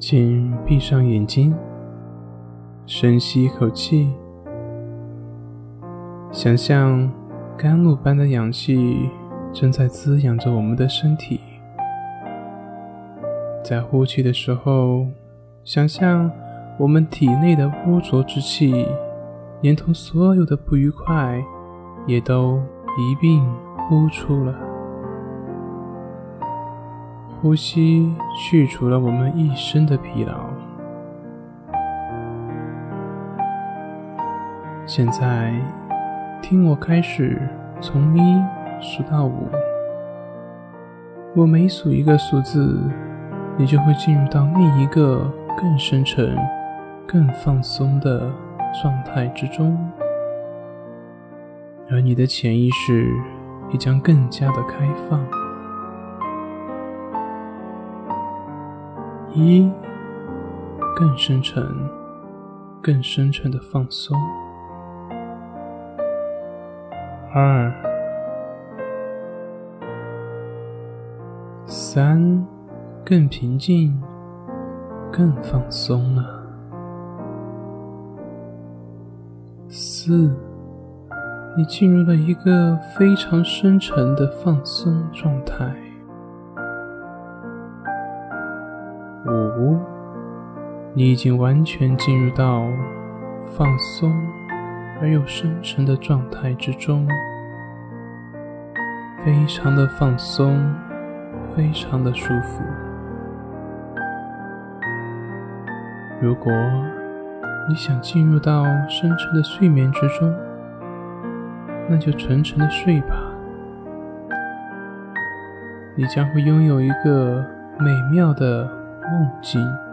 请闭上眼睛，深吸一口气，想象甘露般的氧气正在滋养着我们的身体。在呼气的时候，想象我们体内的污浊之气，连同所有的不愉快，也都一并呼出了。呼吸去除了我们一身的疲劳。现在，听我开始从一数到五。我每数一个数字，你就会进入到另一个更深沉、更放松的状态之中，而你的潜意识也将更加的开放。一，更深沉、更深沉的放松；二、三，更平静、更放松了；四，你进入了一个非常深沉的放松状态。五，你已经完全进入到放松而又深沉的状态之中，非常的放松，非常的舒服。如果你想进入到深沉的睡眠之中，那就沉沉的睡吧，你将会拥有一个美妙的。梦境。